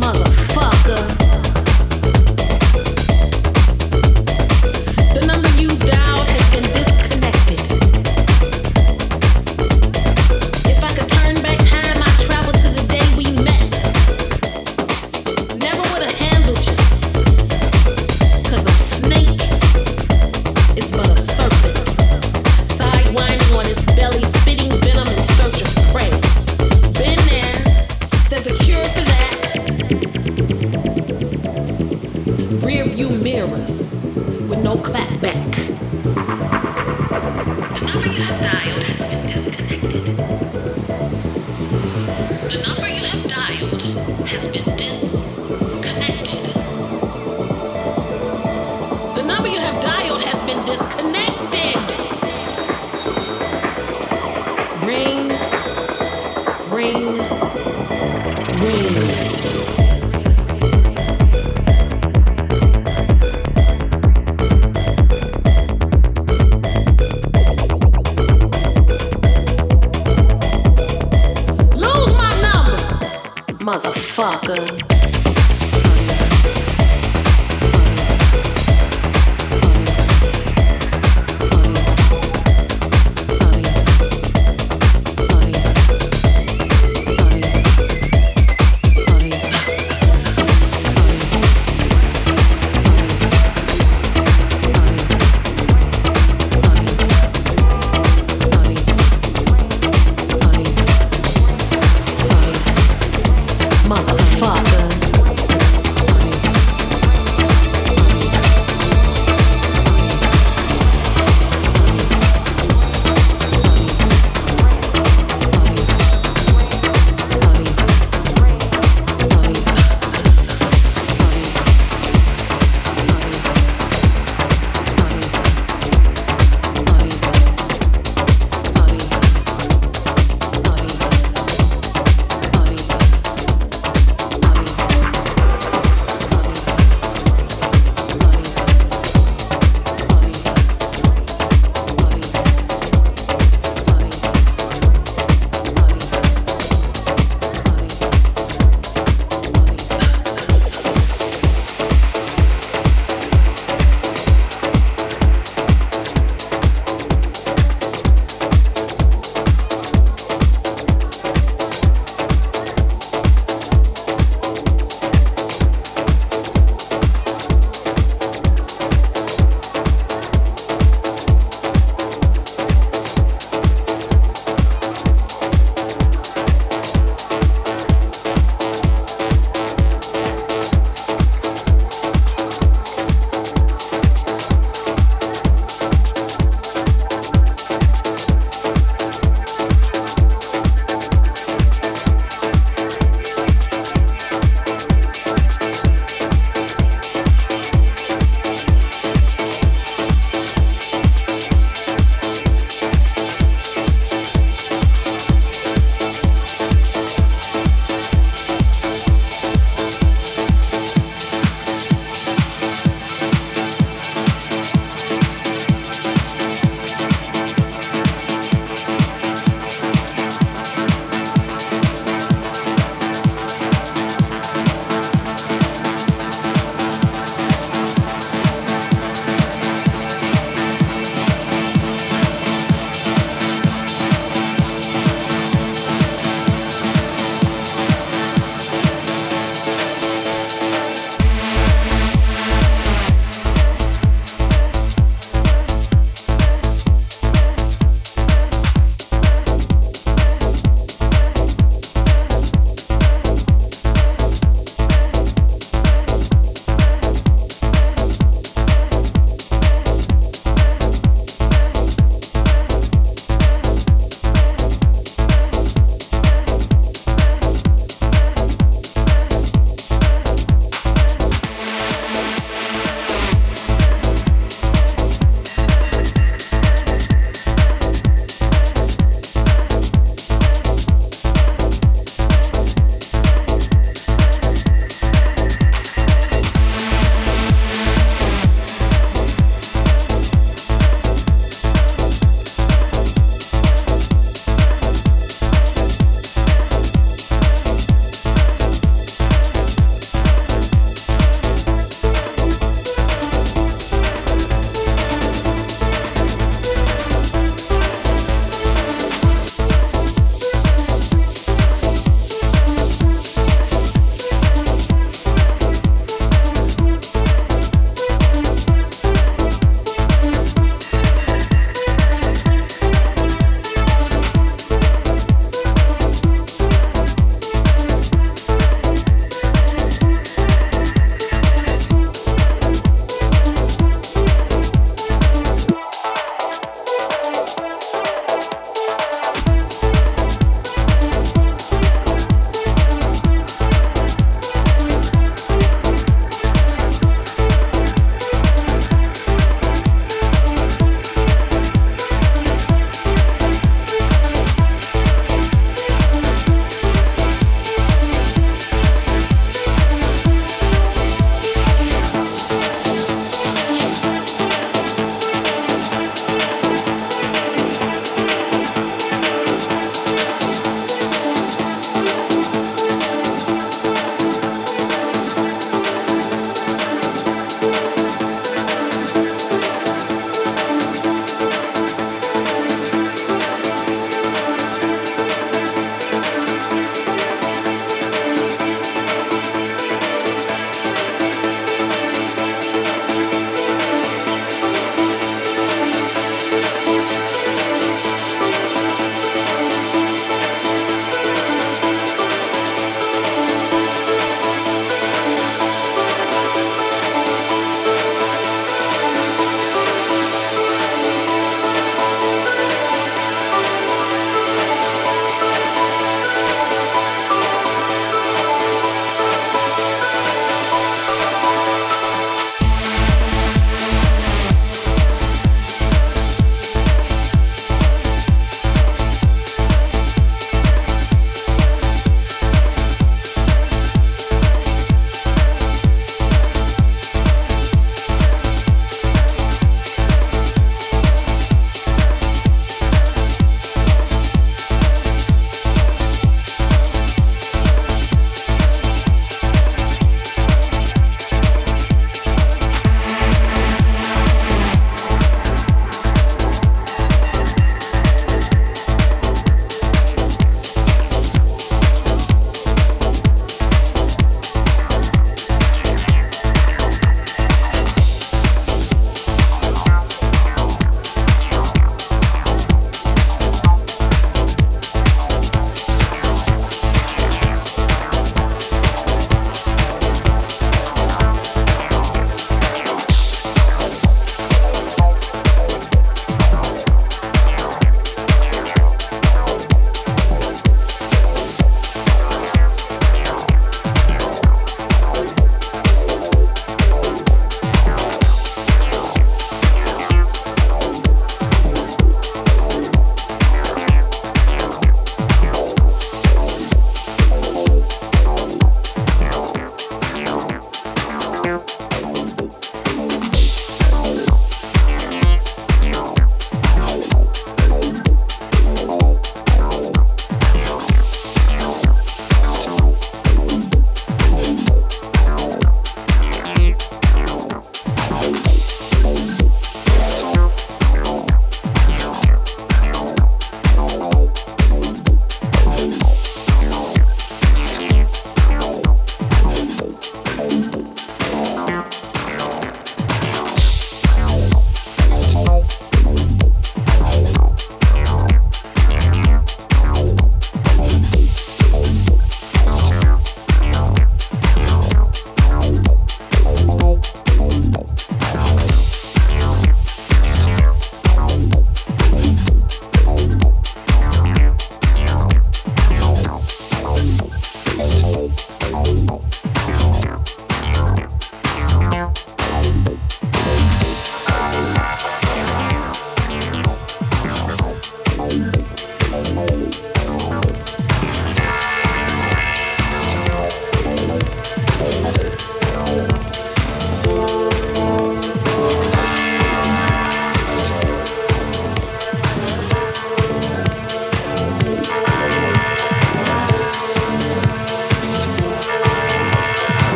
motherfucker.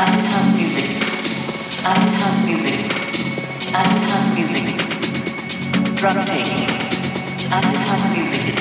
Acid house music. Acid house music. Acid house music. Drug taking. Acid house music.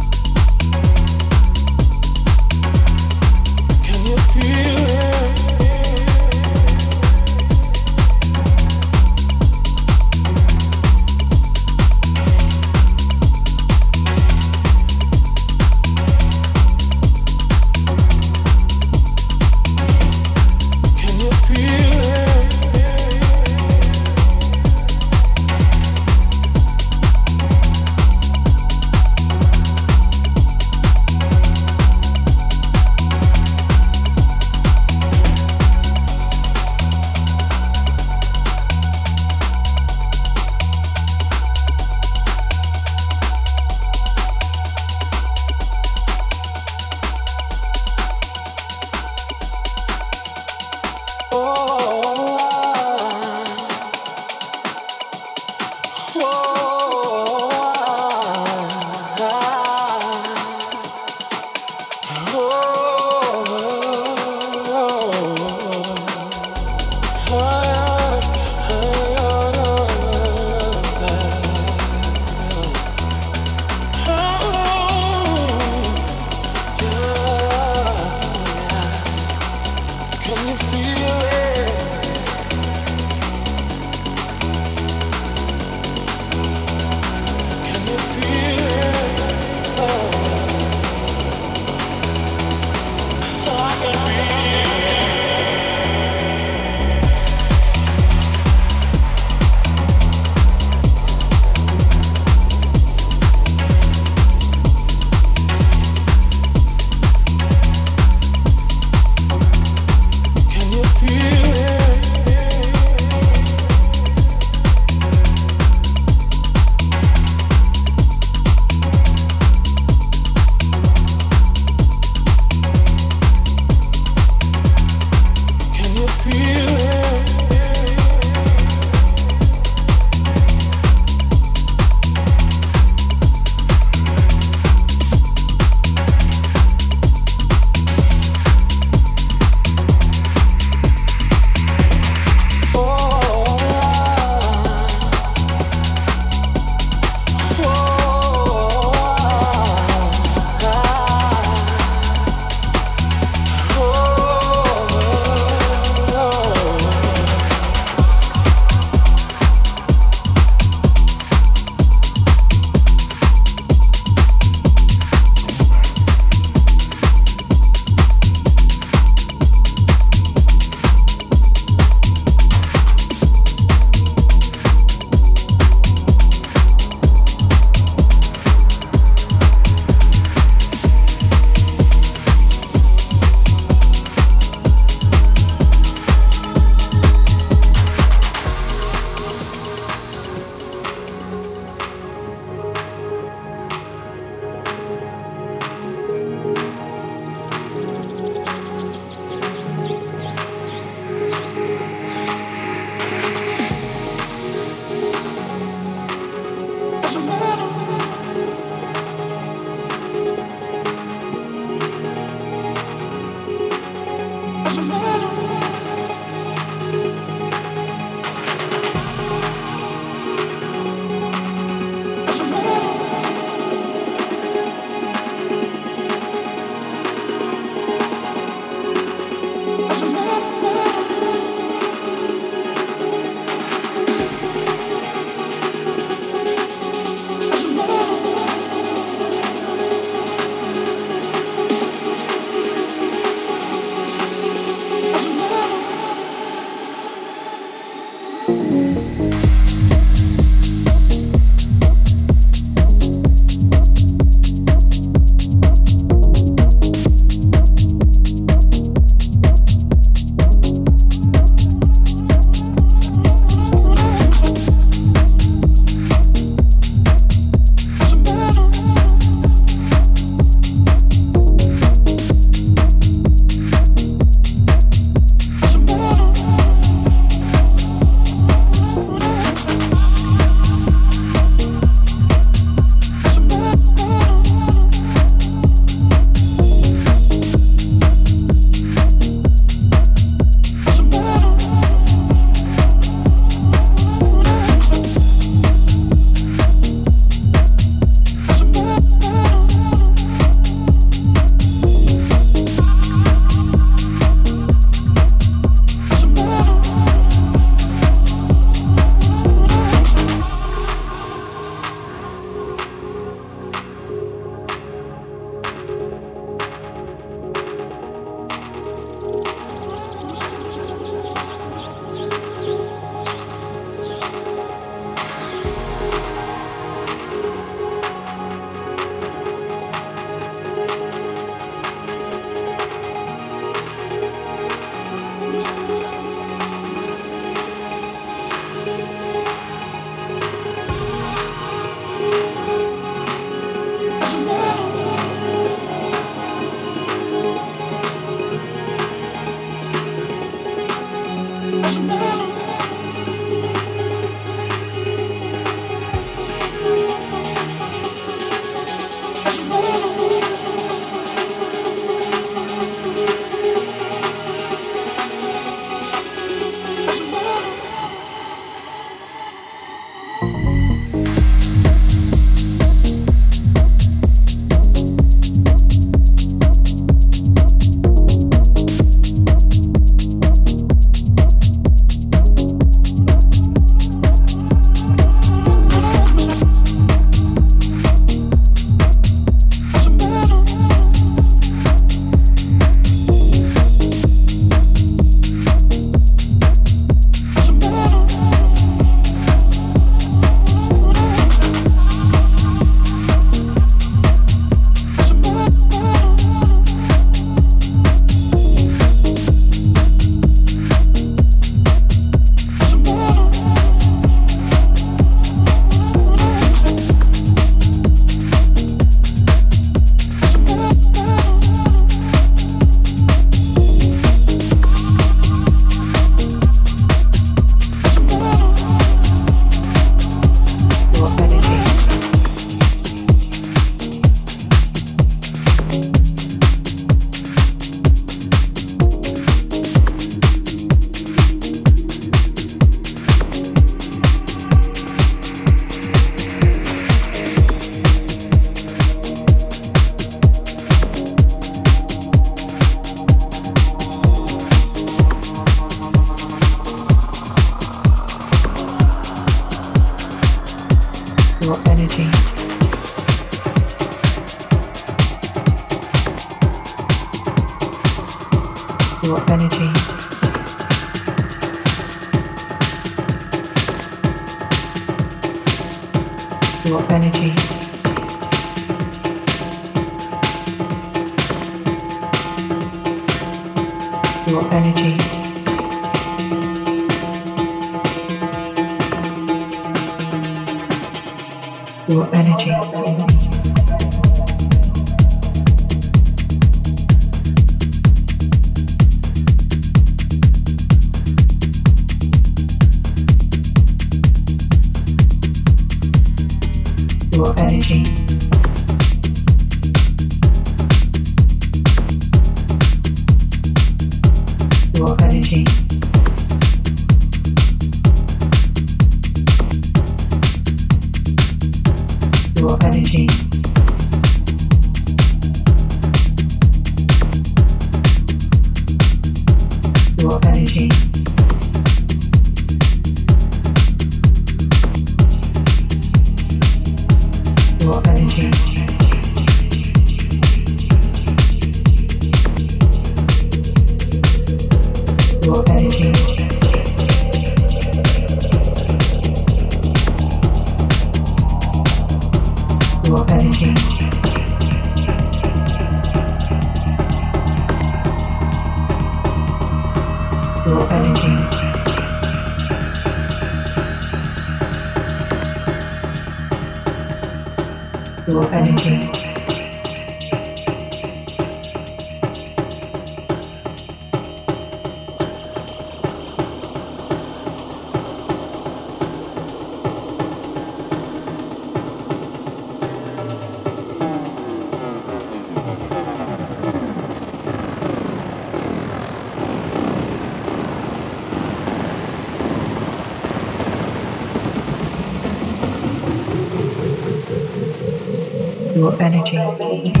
energy.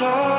Myself